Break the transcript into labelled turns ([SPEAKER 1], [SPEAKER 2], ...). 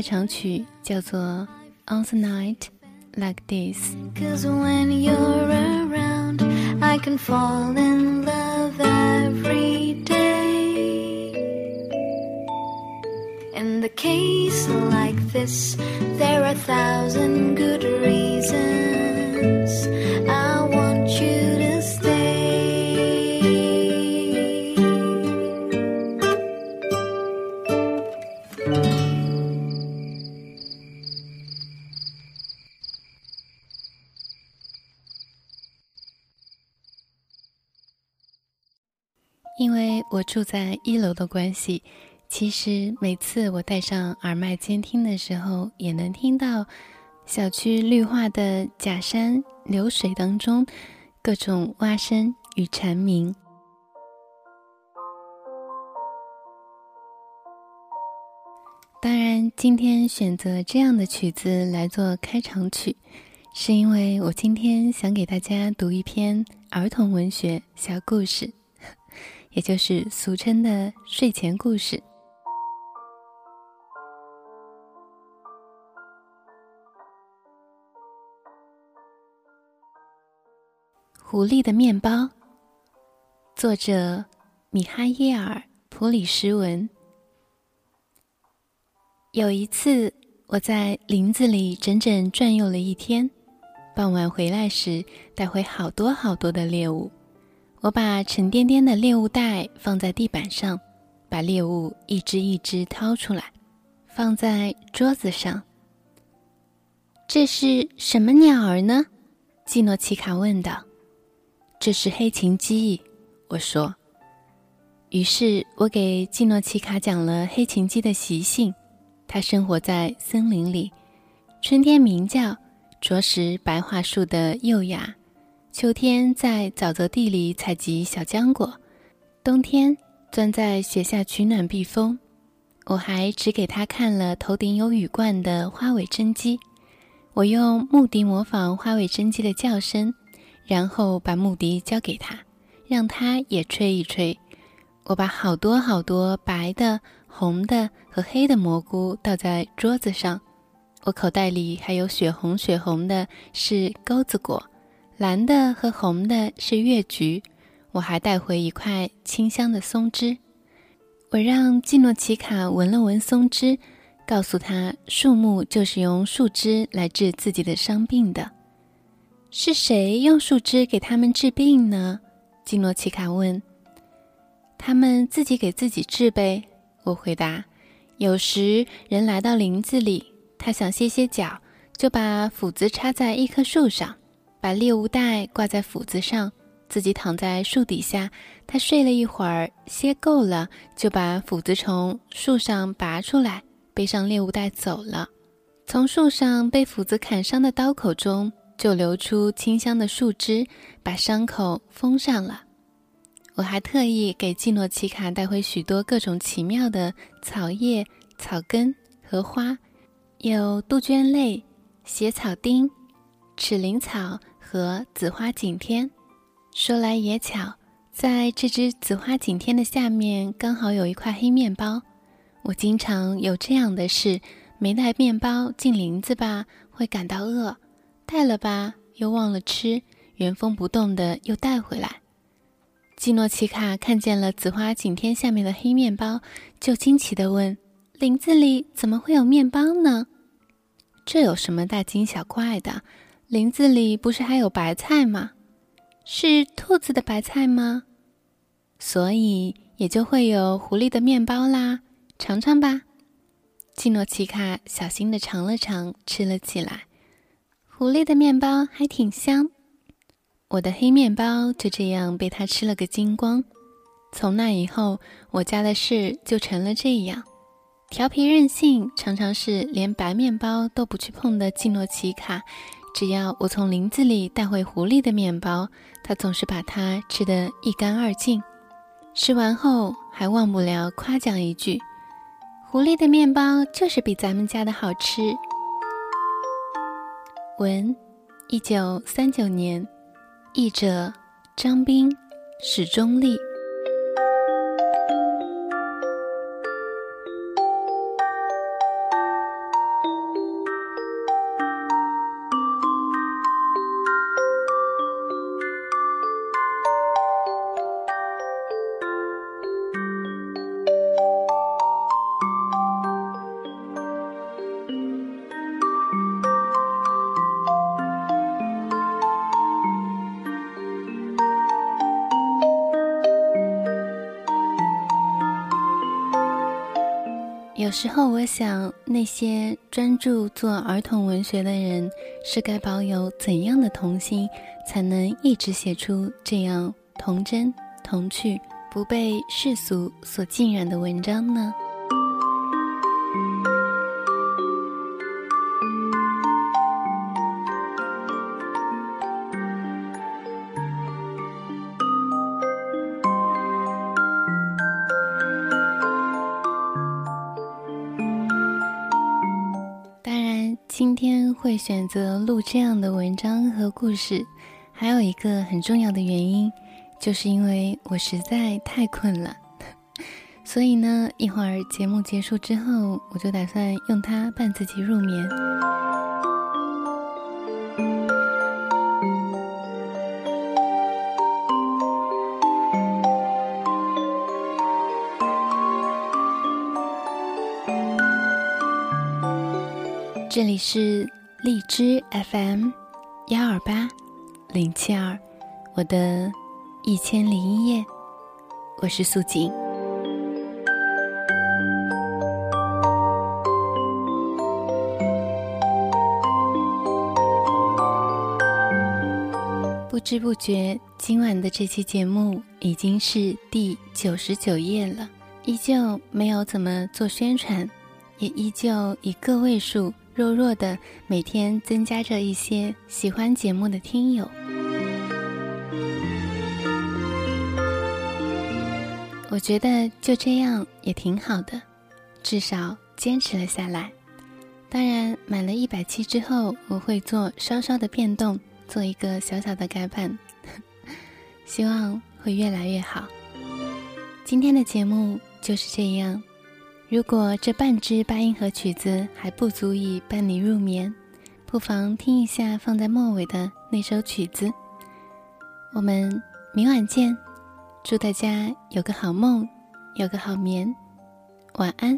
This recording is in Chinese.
[SPEAKER 1] 开场曲叫做《On the Night Like This》。
[SPEAKER 2] cause when you're around, I can fall in love every day. In the case like this, there are a thousand good reasons
[SPEAKER 1] 住在一楼的关系，其实每次我戴上耳麦监听的时候，也能听到小区绿化的假山流水当中各种蛙声与蝉鸣。当然，今天选择这样的曲子来做开场曲，是因为我今天想给大家读一篇儿童文学小故事。也就是俗称的睡前故事。狐狸的面包，作者米哈耶尔·普里什文。有一次，我在林子里整整转悠了一天，傍晚回来时带回好多好多的猎物。我把沉甸甸的猎物袋放在地板上，把猎物一只一只掏出来，放在桌子上。这是什么鸟儿呢？季诺奇卡问道。这是黑琴鸡，我说。于是我给季诺奇卡讲了黑琴鸡的习性：它生活在森林里，春天鸣叫，啄食白桦树的幼芽。秋天在沼泽地里采集小浆果，冬天钻在雪下取暖避风。我还只给他看了头顶有羽冠的花尾真鸡，我用木笛模仿花尾真鸡的叫声，然后把木笛交给他，让他也吹一吹。我把好多好多白的、红的和黑的蘑菇倒在桌子上，我口袋里还有血红血红的，是钩子果。蓝的和红的是月菊，我还带回一块清香的松枝。我让季诺奇卡闻了闻松枝，告诉他树木就是用树枝来治自己的伤病的。是谁用树枝给他们治病呢？季诺奇卡问。他们自己给自己治呗，我回答。有时人来到林子里，他想歇歇脚，就把斧子插在一棵树上。把猎物袋挂在斧子上，自己躺在树底下。他睡了一会儿，歇够了，就把斧子从树上拔出来，背上猎物袋走了。从树上被斧子砍伤的刀口中，就流出清香的树枝，把伤口封上了。我还特意给季诺奇卡带回许多各种奇妙的草叶、草根和花，有杜鹃类、血草丁、齿灵草。和紫花景天，说来也巧，在这只紫花景天的下面，刚好有一块黑面包。我经常有这样的事：没带面包进林子吧，会感到饿；带了吧，又忘了吃，原封不动的又带回来。基诺奇卡看见了紫花景天下面的黑面包，就惊奇地问：“林子里怎么会有面包呢？这有什么大惊小怪的？”林子里不是还有白菜吗？是兔子的白菜吗？所以也就会有狐狸的面包啦。尝尝吧。基诺奇卡小心地尝了尝，吃了起来。狐狸的面包还挺香。我的黑面包就这样被他吃了个精光。从那以后，我家的事就成了这样：调皮任性，常常是连白面包都不去碰的季诺奇卡。只要我从林子里带回狐狸的面包，他总是把它吃得一干二净。吃完后还忘不了夸奖一句：“狐狸的面包就是比咱们家的好吃。”文，一九三九年，译者张斌，史中立。有时候，我想，那些专注做儿童文学的人，是该保有怎样的童心，才能一直写出这样童真、童趣、不被世俗所浸染的文章呢？今天会选择录这样的文章和故事，还有一个很重要的原因，就是因为我实在太困了，所以呢，一会儿节目结束之后，我就打算用它伴自己入眠。这里是荔枝 FM 幺二八零七二，我的一千零一夜，我是素锦。不知不觉，今晚的这期节目已经是第九十九页了，依旧没有怎么做宣传，也依旧以个位数。弱弱的，每天增加着一些喜欢节目的听友。我觉得就这样也挺好的，至少坚持了下来。当然，满了一百期之后，我会做稍稍的变动，做一个小小的改版，希望会越来越好。今天的节目就是这样。如果这半支八音盒曲子还不足以伴你入眠，不妨听一下放在末尾的那首曲子。我们明晚见，祝大家有个好梦，有个好眠，晚安。